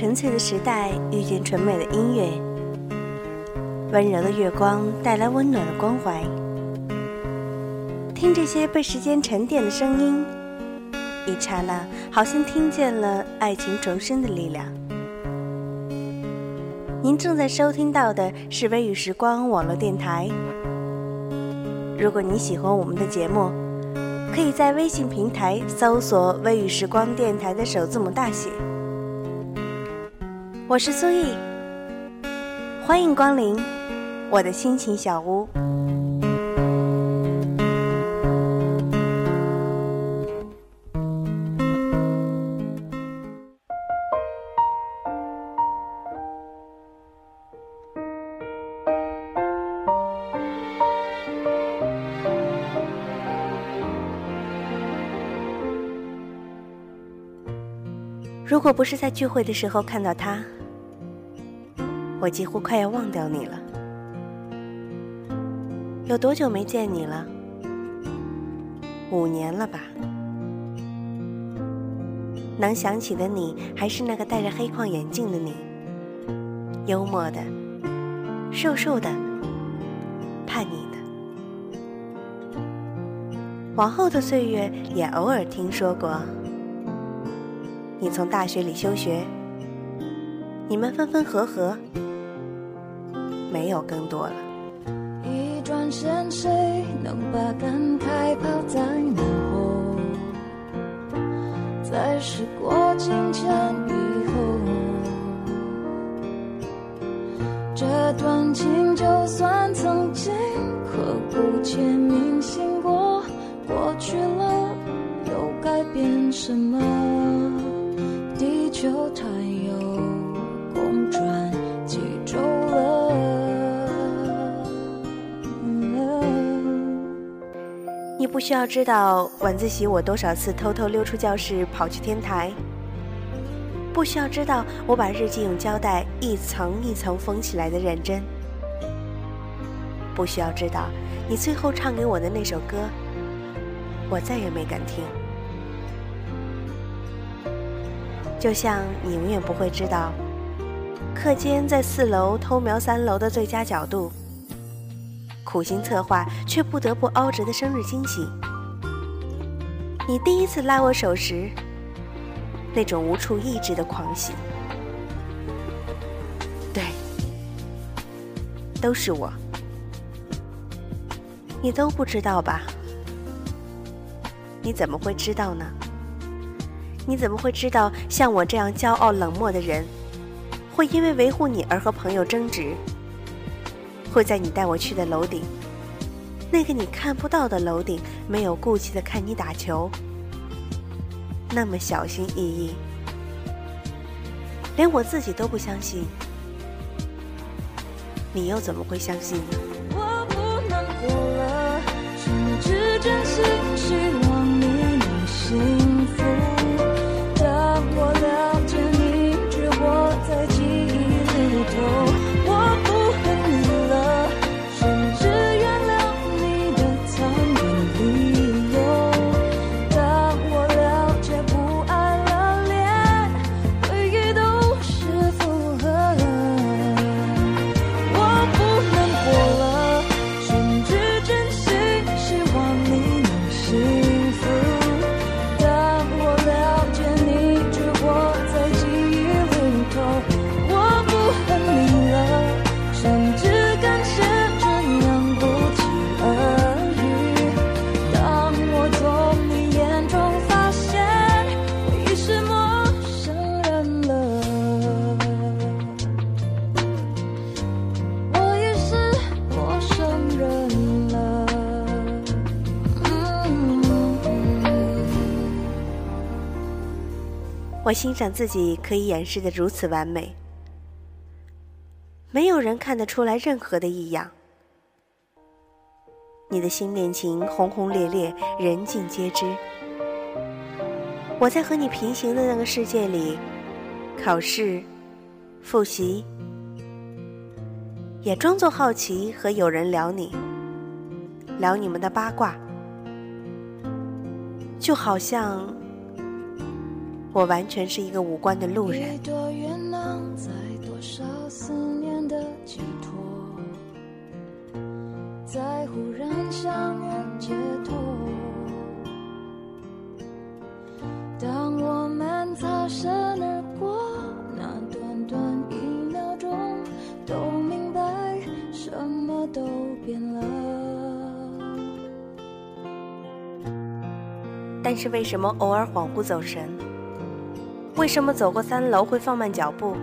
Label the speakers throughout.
Speaker 1: 纯粹的时代遇见纯美的音乐，温柔的月光带来温暖的关怀。听这些被时间沉淀的声音，一刹那好像听见了爱情重生的力量。您正在收听到的是微雨时光网络电台。如果你喜欢我们的节目，可以在微信平台搜索“微雨时光电台”的首字母大写。我是苏毅，欢迎光临我的心情小屋。如果不是在聚会的时候看到他，我几乎快要忘掉你了。有多久没见你了？五年了吧？能想起的你，还是那个戴着黑框眼镜的你，幽默的，瘦瘦的，叛逆的。往后的岁月，也偶尔听说过。你从大学里休学，你们分分合合，没有更多了。
Speaker 2: 一转身，谁能把感慨抛在脑后？在时过境迁以后，这段情就算曾经刻骨且铭心过，过去了又改变什么？就它
Speaker 1: 不需要知道晚自习我多少次偷偷溜出教室跑去天台，不需要知道我把日记用胶带一层一层封起来的认真，不需要知道你最后唱给我的那首歌，我再也没敢听。就像你永远不会知道，课间在四楼偷瞄三楼的最佳角度，苦心策划却不得不凹折的生日惊喜。你第一次拉我手时，那种无处抑制的狂喜。对，都是我，你都不知道吧？你怎么会知道呢？你怎么会知道，像我这样骄傲冷漠的人，会因为维护你而和朋友争执？会在你带我去的楼顶，那个你看不到的楼顶，没有顾忌的看你打球，那么小心翼翼，连我自己都不相信，你又怎么会相信呢？
Speaker 2: 我不难过了，甚至真心希望你能幸
Speaker 1: 我欣赏自己可以掩饰的如此完美，没有人看得出来任何的异样。你的新恋情轰轰烈烈，人尽皆知。我在和你平行的那个世界里，考试、复习，也装作好奇和有人聊你，聊你们的八卦，就好像。我完全是一个无关的路人。
Speaker 2: 当我们擦身而过，那短短一秒钟，都明白什么都变了。
Speaker 1: 但是为什么偶尔恍惚走神？为什么走过三楼会放慢脚步？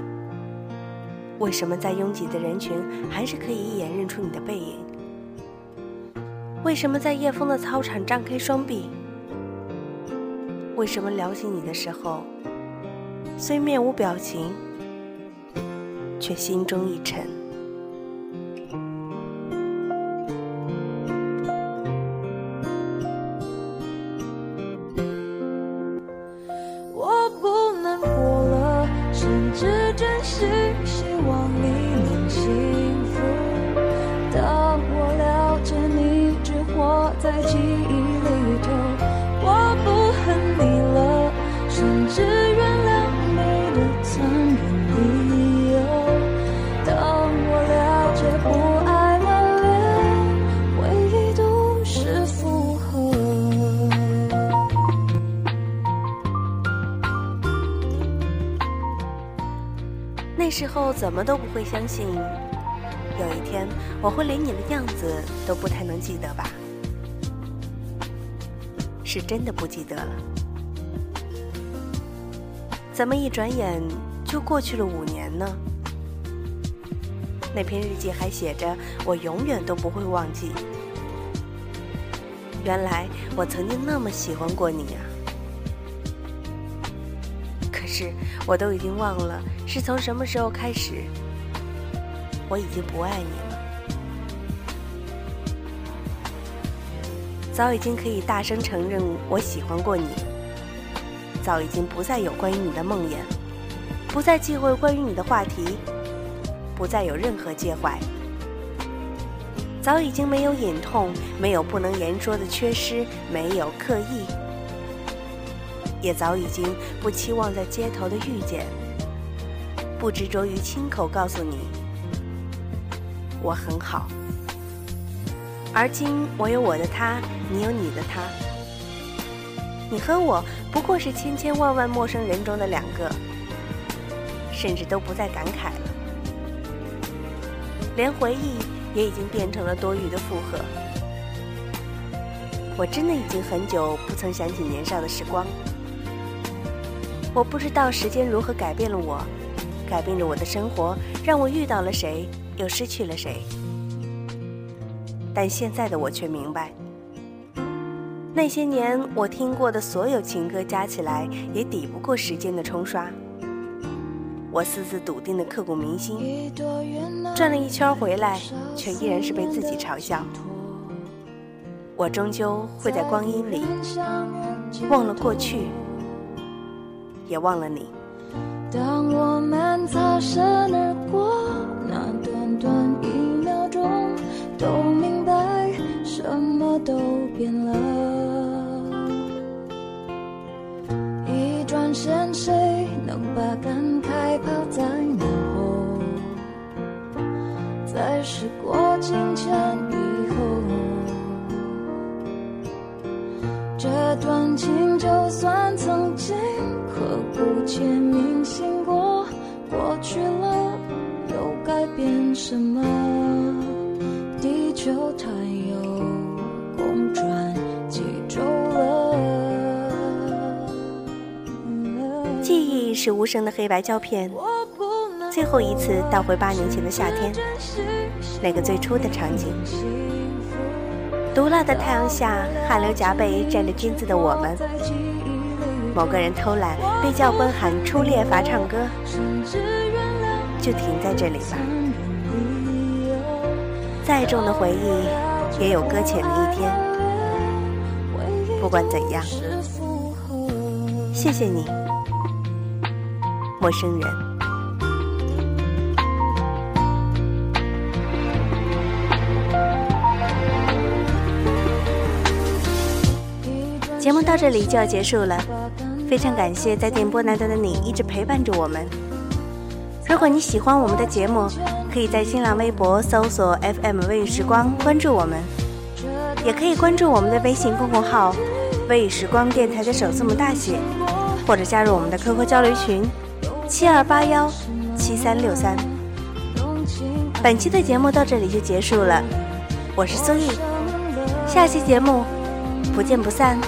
Speaker 1: 为什么在拥挤的人群还是可以一眼认出你的背影？为什么在夜风的操场张开双臂？为什么聊起你的时候，虽面无表情，却心中一沉？
Speaker 2: 残忍理由。当我了解不爱了，连回忆都是负荷
Speaker 1: 那时候怎么都不会相信，有一天我会连你的样子都不太能记得吧？是真的不记得了。怎么一转眼就过去了五年呢？那篇日记还写着“我永远都不会忘记”。原来我曾经那么喜欢过你啊！是，我都已经忘了是从什么时候开始，我已经不爱你了。早已经可以大声承认我喜欢过你，早已经不再有关于你的梦魇，不再忌讳关于你的话题，不再有任何介怀。早已经没有隐痛，没有不能言说的缺失，没有刻意。也早已经不期望在街头的遇见，不执着于亲口告诉你我很好。而今我有我的他，你有你的他，你和我不过是千千万万陌生人中的两个，甚至都不再感慨了，连回忆也已经变成了多余的负荷。我真的已经很久不曾想起年少的时光。我不知道时间如何改变了我，改变了我的生活，让我遇到了谁，又失去了谁。但现在的我却明白，那些年我听过的所有情歌加起来，也抵不过时间的冲刷。我私自笃定的刻骨铭心，转了一圈回来，却依然是被自己嘲笑。我终究会在光阴里忘了过去。也忘了你。
Speaker 2: 当我们擦身而过，那短短就算曾经。刻骨铭心过，过去了又改变什么？地球它又公转几周了？
Speaker 1: 记忆是无声的黑白胶片，最后一次倒回八年前的夏天，那个最初的场景。毒辣的太阳下，汗流浃背，站着金子的我们。
Speaker 2: 某个人偷懒被教官喊出列罚唱歌，就停在这里吧。再重的回忆也有搁浅的一天。不管怎样，谢谢你，陌生人。节目到这里就要结束了，非常感谢在电波那端的你一直陪伴着我们。如果你喜欢我们的节目，可以在新浪微博搜索 FM 微雨时光关注我们，也可以关注我们的微信公众号“微雨时光电台”的首字母大写，或者加入我们的 QQ 交流群七二八幺七三六三。本期的节目到这里就结束了，我是苏毅，下期节目不见不散。